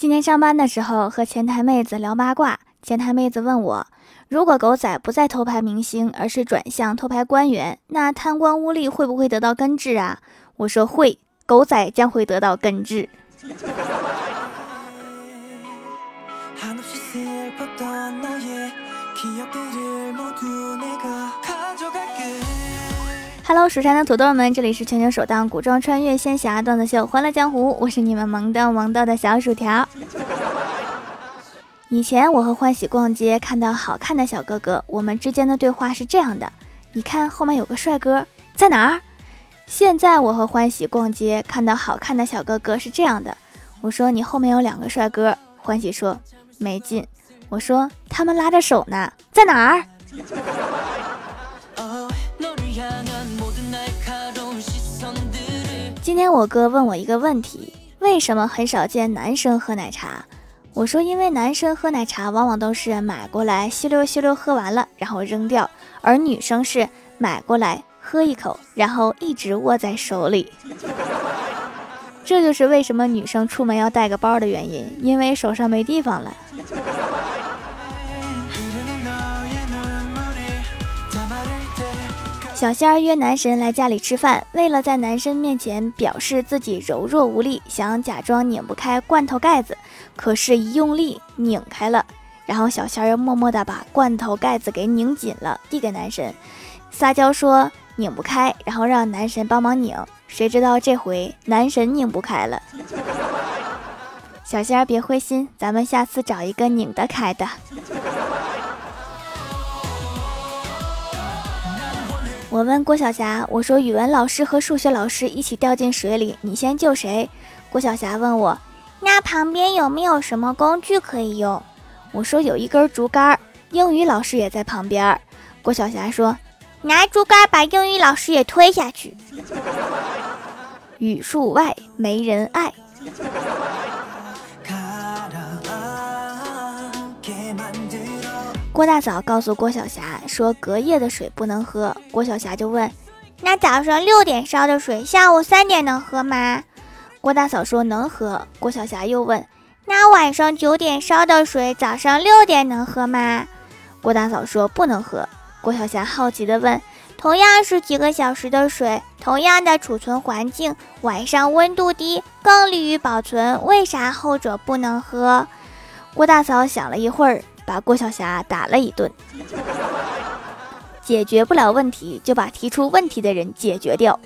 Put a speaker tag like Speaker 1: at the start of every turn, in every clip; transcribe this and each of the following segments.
Speaker 1: 今天上班的时候和前台妹子聊八卦，前台妹子问我，如果狗仔不再偷拍明星，而是转向偷拍官员，那贪官污吏会不会得到根治啊？我说会，狗仔将会得到根治。Hello，蜀山的土豆们，这里是全球首档古装穿越仙侠段子秀《欢乐江湖》，我是你们萌逗萌逗的小薯条。以前我和欢喜逛街，看到好看的小哥哥，我们之间的对话是这样的：你看后面有个帅哥，在哪儿？现在我和欢喜逛街，看到好看的小哥哥是这样的：我说你后面有两个帅哥，欢喜说没劲。我说他们拉着手呢，在哪儿？今天我哥问我一个问题：为什么很少见男生喝奶茶？我说，因为男生喝奶茶往往都是买过来吸溜吸溜喝完了，然后扔掉；而女生是买过来喝一口，然后一直握在手里。这就是为什么女生出门要带个包的原因，因为手上没地方了。小仙儿约男神来家里吃饭，为了在男神面前表示自己柔弱无力，想假装拧不开罐头盖子，可是，一用力拧开了。然后小仙儿又默默地把罐头盖子给拧紧了，递给男神，撒娇说拧不开，然后让男神帮忙拧。谁知道这回男神拧不开了。小仙儿别灰心，咱们下次找一个拧得开的。我问郭晓霞：“我说语文老师和数学老师一起掉进水里，你先救谁？”郭晓霞问我：“那旁边有没有什么工具可以用？”我说：“有一根竹竿。”英语老师也在旁边。郭晓霞说：“拿竹竿把英语老师也推下去。”语数外没人爱。郭大嫂告诉郭晓霞说：“隔夜的水不能喝。”郭晓霞就问：“那早上六点烧的水，下午三点能喝吗？”郭大嫂说：“能喝。”郭晓霞又问：“那晚上九点烧的水，早上六点能喝吗？”郭大嫂说：“不能喝。”郭晓霞好奇地问：“同样是几个小时的水，同样的储存环境，晚上温度低，更利于保存，为啥后者不能喝？”郭大嫂想了一会儿。把郭晓霞打了一顿，解决不了问题，就把提出问题的人解决掉。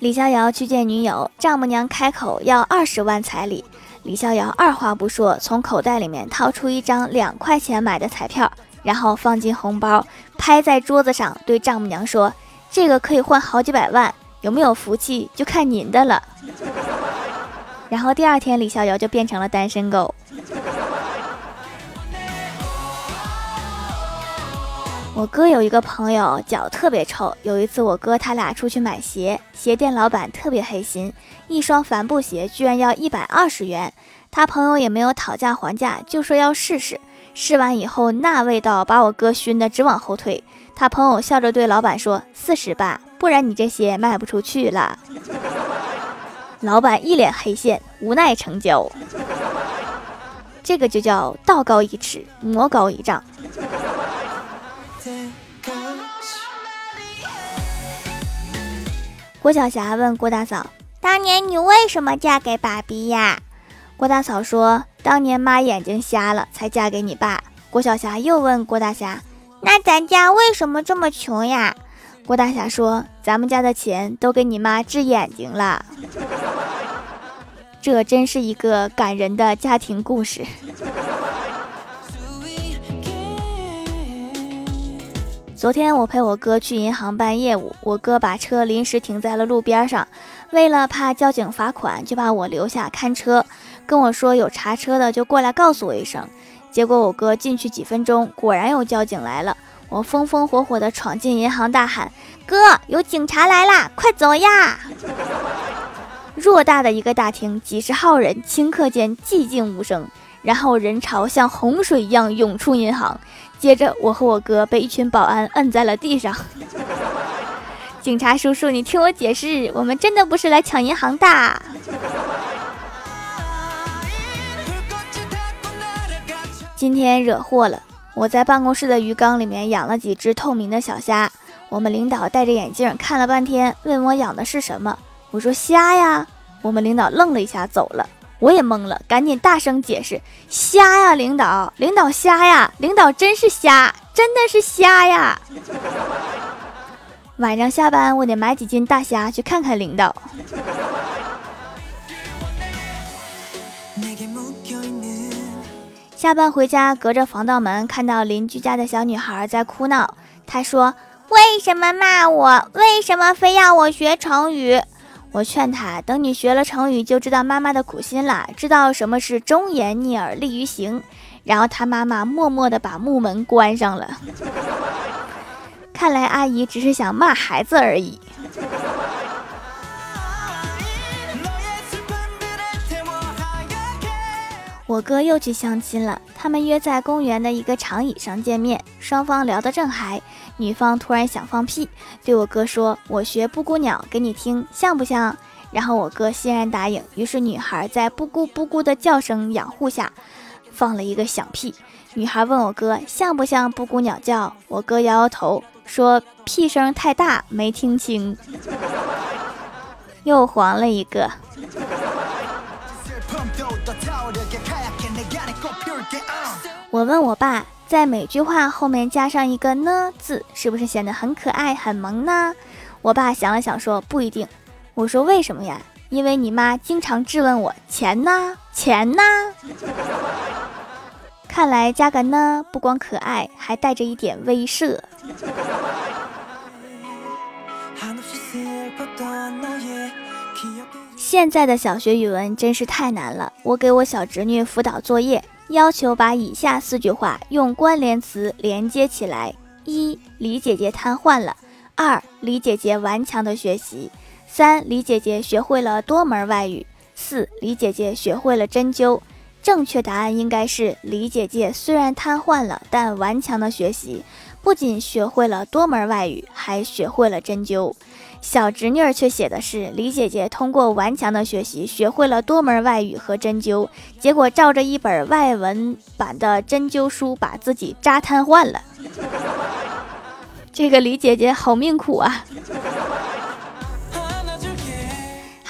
Speaker 1: 李逍遥去见女友，丈母娘开口要二十万彩礼，李逍遥二话不说，从口袋里面掏出一张两块钱买的彩票，然后放进红包，拍在桌子上，对丈母娘说：“这个可以换好几百万，有没有福气就看您的了。”然后第二天，李逍遥就变成了单身狗。我哥有一个朋友脚特别臭，有一次我哥他俩出去买鞋，鞋店老板特别黑心，一双帆布鞋居然要一百二十元。他朋友也没有讨价还价，就说要试试。试完以后，那味道把我哥熏得直往后退。他朋友笑着对老板说：“四十吧，不然你这鞋卖不出去了。”老板一脸黑线，无奈成交。这个就叫道高一尺，魔高一丈。郭晓霞问郭大嫂：“当年你为什么嫁给爸比呀？”郭大嫂说：“当年妈眼睛瞎了，才嫁给你爸。”郭晓霞又问郭大侠：“那咱家为什么这么穷呀？”郭大侠说：“咱们家的钱都给你妈治眼睛了。”这真是一个感人的家庭故事。昨天我陪我哥去银行办业务，我哥把车临时停在了路边上，为了怕交警罚款，就把我留下看车，跟我说有查车的就过来告诉我一声。结果我哥进去几分钟，果然有交警来了。我风风火火地闯进银行，大喊：“哥，有警察来啦，快走呀！”偌大的一个大厅，几十号人，顷刻间寂静无声。然后人潮像洪水一样涌出银行，接着我和我哥被一群保安摁在了地上。警察叔叔，你听我解释，我们真的不是来抢银行的。今天惹祸了，我在办公室的鱼缸里面养了几只透明的小虾。我们领导戴着眼镜看了半天，问我养的是什么，我说瞎呀。我们领导愣了一下，走了。我也懵了，赶紧大声解释：瞎呀，领导，领导瞎呀，领导真是瞎，真的是瞎呀。晚上下班，我得买几斤大虾去看看领导。下班回家，隔着防盗门看到邻居家的小女孩在哭闹。她说：“为什么骂我？为什么非要我学成语？”我劝他：“等你学了成语，就知道妈妈的苦心了，知道什么是忠言逆耳利于行。”然后他妈妈默默的把木门关上了。看来阿姨只是想骂孩子而已。我哥又去相亲了，他们约在公园的一个长椅上见面，双方聊得正嗨，女方突然想放屁，对我哥说：“我学布谷鸟给你听，像不像？”然后我哥欣然答应。于是女孩在布谷布谷的叫声养护下，放了一个响屁。女孩问我哥像不像布谷鸟叫，我哥摇摇头。说屁声太大，没听清，又黄了一个。我问我爸，在每句话后面加上一个呢字，是不是显得很可爱、很萌呢？我爸想了想说不一定。我说为什么呀？因为你妈经常质问我钱呢，钱呢。看来加个呢，不光可爱，还带着一点威慑。现在的小学语文真是太难了。我给我小侄女辅导作业，要求把以下四句话用关联词连接起来：一、李姐姐瘫痪了；二、李姐姐顽强的学习；三、李姐姐学会了多门外语；四、李姐姐学会了针灸。正确答案应该是李姐姐虽然瘫痪了，但顽强的学习，不仅学会了多门外语，还学会了针灸。小侄女儿却写的是李姐姐通过顽强的学习，学会了多门外语和针灸，结果照着一本外文版的针灸书，把自己扎瘫痪了。这个李姐姐好命苦啊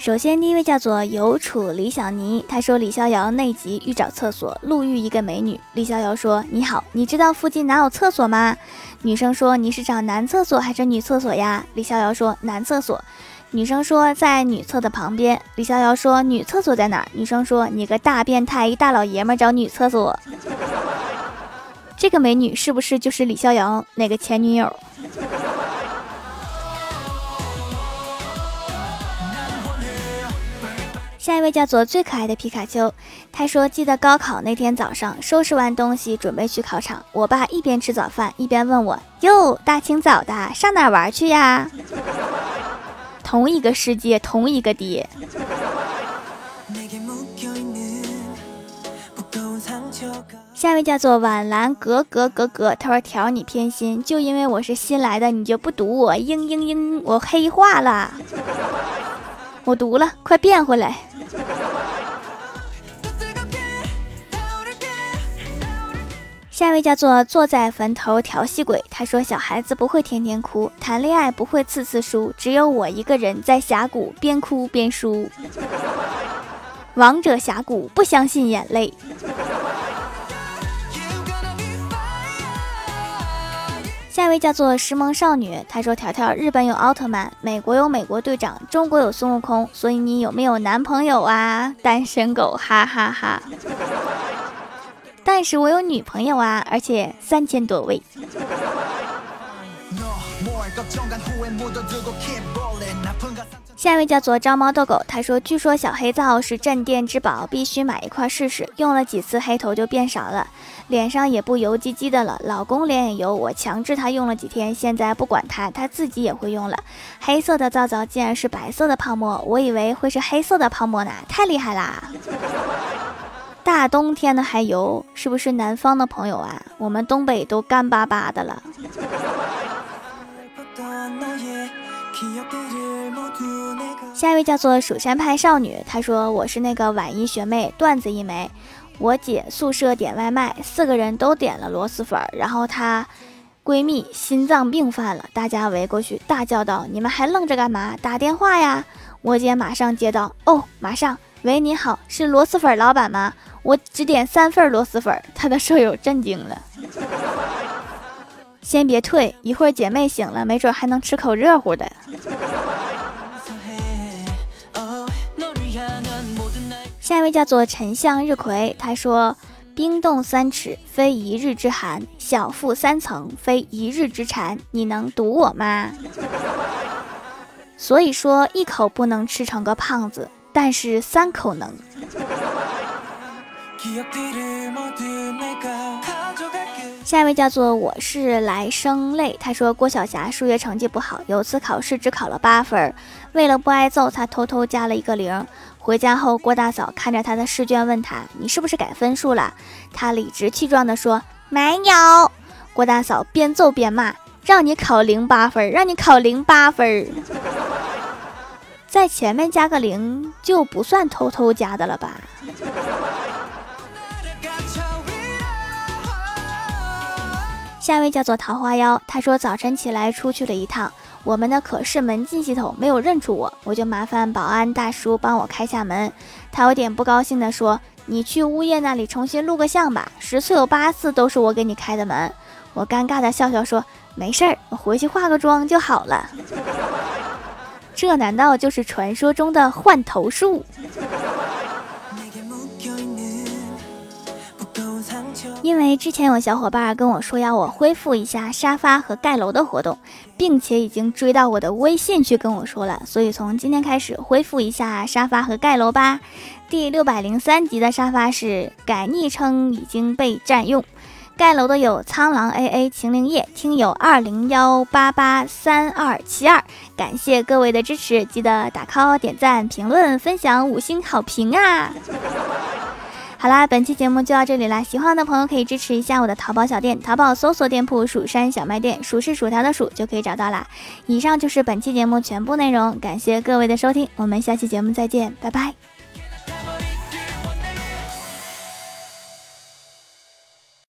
Speaker 1: 首先，第一位叫做有楚李小妮，他说李逍遥内急欲找厕所，路遇一个美女。李逍遥说：“你好，你知道附近哪有厕所吗？”女生说：“你是找男厕所还是女厕所呀？”李逍遥说：“男厕所。”女生说：“在女厕的旁边。”李逍遥说：“女厕所在哪？”女生说：“你个大变态，一大老爷们找女厕所。”这个美女是不是就是李逍遥那个前女友？下一位叫做最可爱的皮卡丘，他说：“记得高考那天早上，收拾完东西准备去考场，我爸一边吃早饭一边问我：‘哟，大清早的上哪玩去呀？’ 同一个世界，同一个爹。”下一位叫做晚兰格格格格，他说：“条你偏心，就因为我是新来的，你就不读我？嘤嘤嘤，我黑化了。”我读了，快变回来。下一位叫做坐在坟头调戏鬼，他说：“小孩子不会天天哭，谈恋爱不会次次输，只有我一个人在峡谷边哭边输。王者峡谷不相信眼泪。”下一位叫做时髦少女，她说：“条条，日本有奥特曼，美国有美国队长，中国有孙悟空，所以你有没有男朋友啊？单身狗，哈哈哈。但是我有女朋友啊，而且三千多位。”下一位叫做招猫逗狗，他说：“据说小黑皂是镇店之宝，必须买一块试试。用了几次，黑头就变少了。脸上也不油唧唧的了。老公脸也油，我强制他用了几天，现在不管他，他自己也会用了。黑色的皂皂竟然是白色的泡沫，我以为会是黑色的泡沫呢，太厉害啦！大冬天的还游，是不是南方的朋友啊？我们东北都干巴巴的了。下一位叫做蜀山派少女，她说我是那个晚一学妹，段子一枚。我姐宿舍点外卖，四个人都点了螺蛳粉，然后她闺蜜心脏病犯了，大家围过去大叫道：“你们还愣着干嘛？打电话呀！”我姐马上接到：“哦，马上。喂，你好，是螺蛳粉老板吗？我只点三份螺蛳粉。”她的舍友震惊了。先别退，一会儿姐妹醒了，没准还能吃口热乎的。下一位叫做沉香日葵，他说：“冰冻三尺，非一日之寒；小腹三层，非一日之馋。你能堵我吗？”所以说，一口不能吃成个胖子，但是三口能。下一位叫做我是来生泪，他说郭晓霞数学成绩不好，有次考试只考了八分，为了不挨揍，他偷偷加了一个零。回家后，郭大嫂看着他的试卷，问他：“你是不是改分数了？”他理直气壮地说：“没有。”郭大嫂边揍边骂：“让你考零八分，让你考零八分，在前面加个零就不算偷偷加的了吧？” 下一位叫做桃花妖，他说早晨起来出去了一趟。我们的可视门禁系统没有认出我，我就麻烦保安大叔帮我开下门。他有点不高兴地说：“你去物业那里重新录个像吧，十次有八次都是我给你开的门。”我尴尬的笑笑说：“没事儿，我回去化个妆就好了。”这难道就是传说中的换头术？因为之前有小伙伴跟我说要我恢复一下沙发和盖楼的活动，并且已经追到我的微信去跟我说了，所以从今天开始恢复一下沙发和盖楼吧。第六百零三集的沙发是改昵称已经被占用，盖楼的有苍狼 A A 秦灵叶听友二零幺八八三二七二，感谢各位的支持，记得打 call、点赞、评论、分享、五星好评啊！好啦，本期节目就到这里啦！喜欢的朋友可以支持一下我的淘宝小店，淘宝搜索店铺“蜀山小卖店”，数是薯条的数就可以找到啦。以上就是本期节目全部内容，感谢各位的收听，我们下期节目再见，拜拜。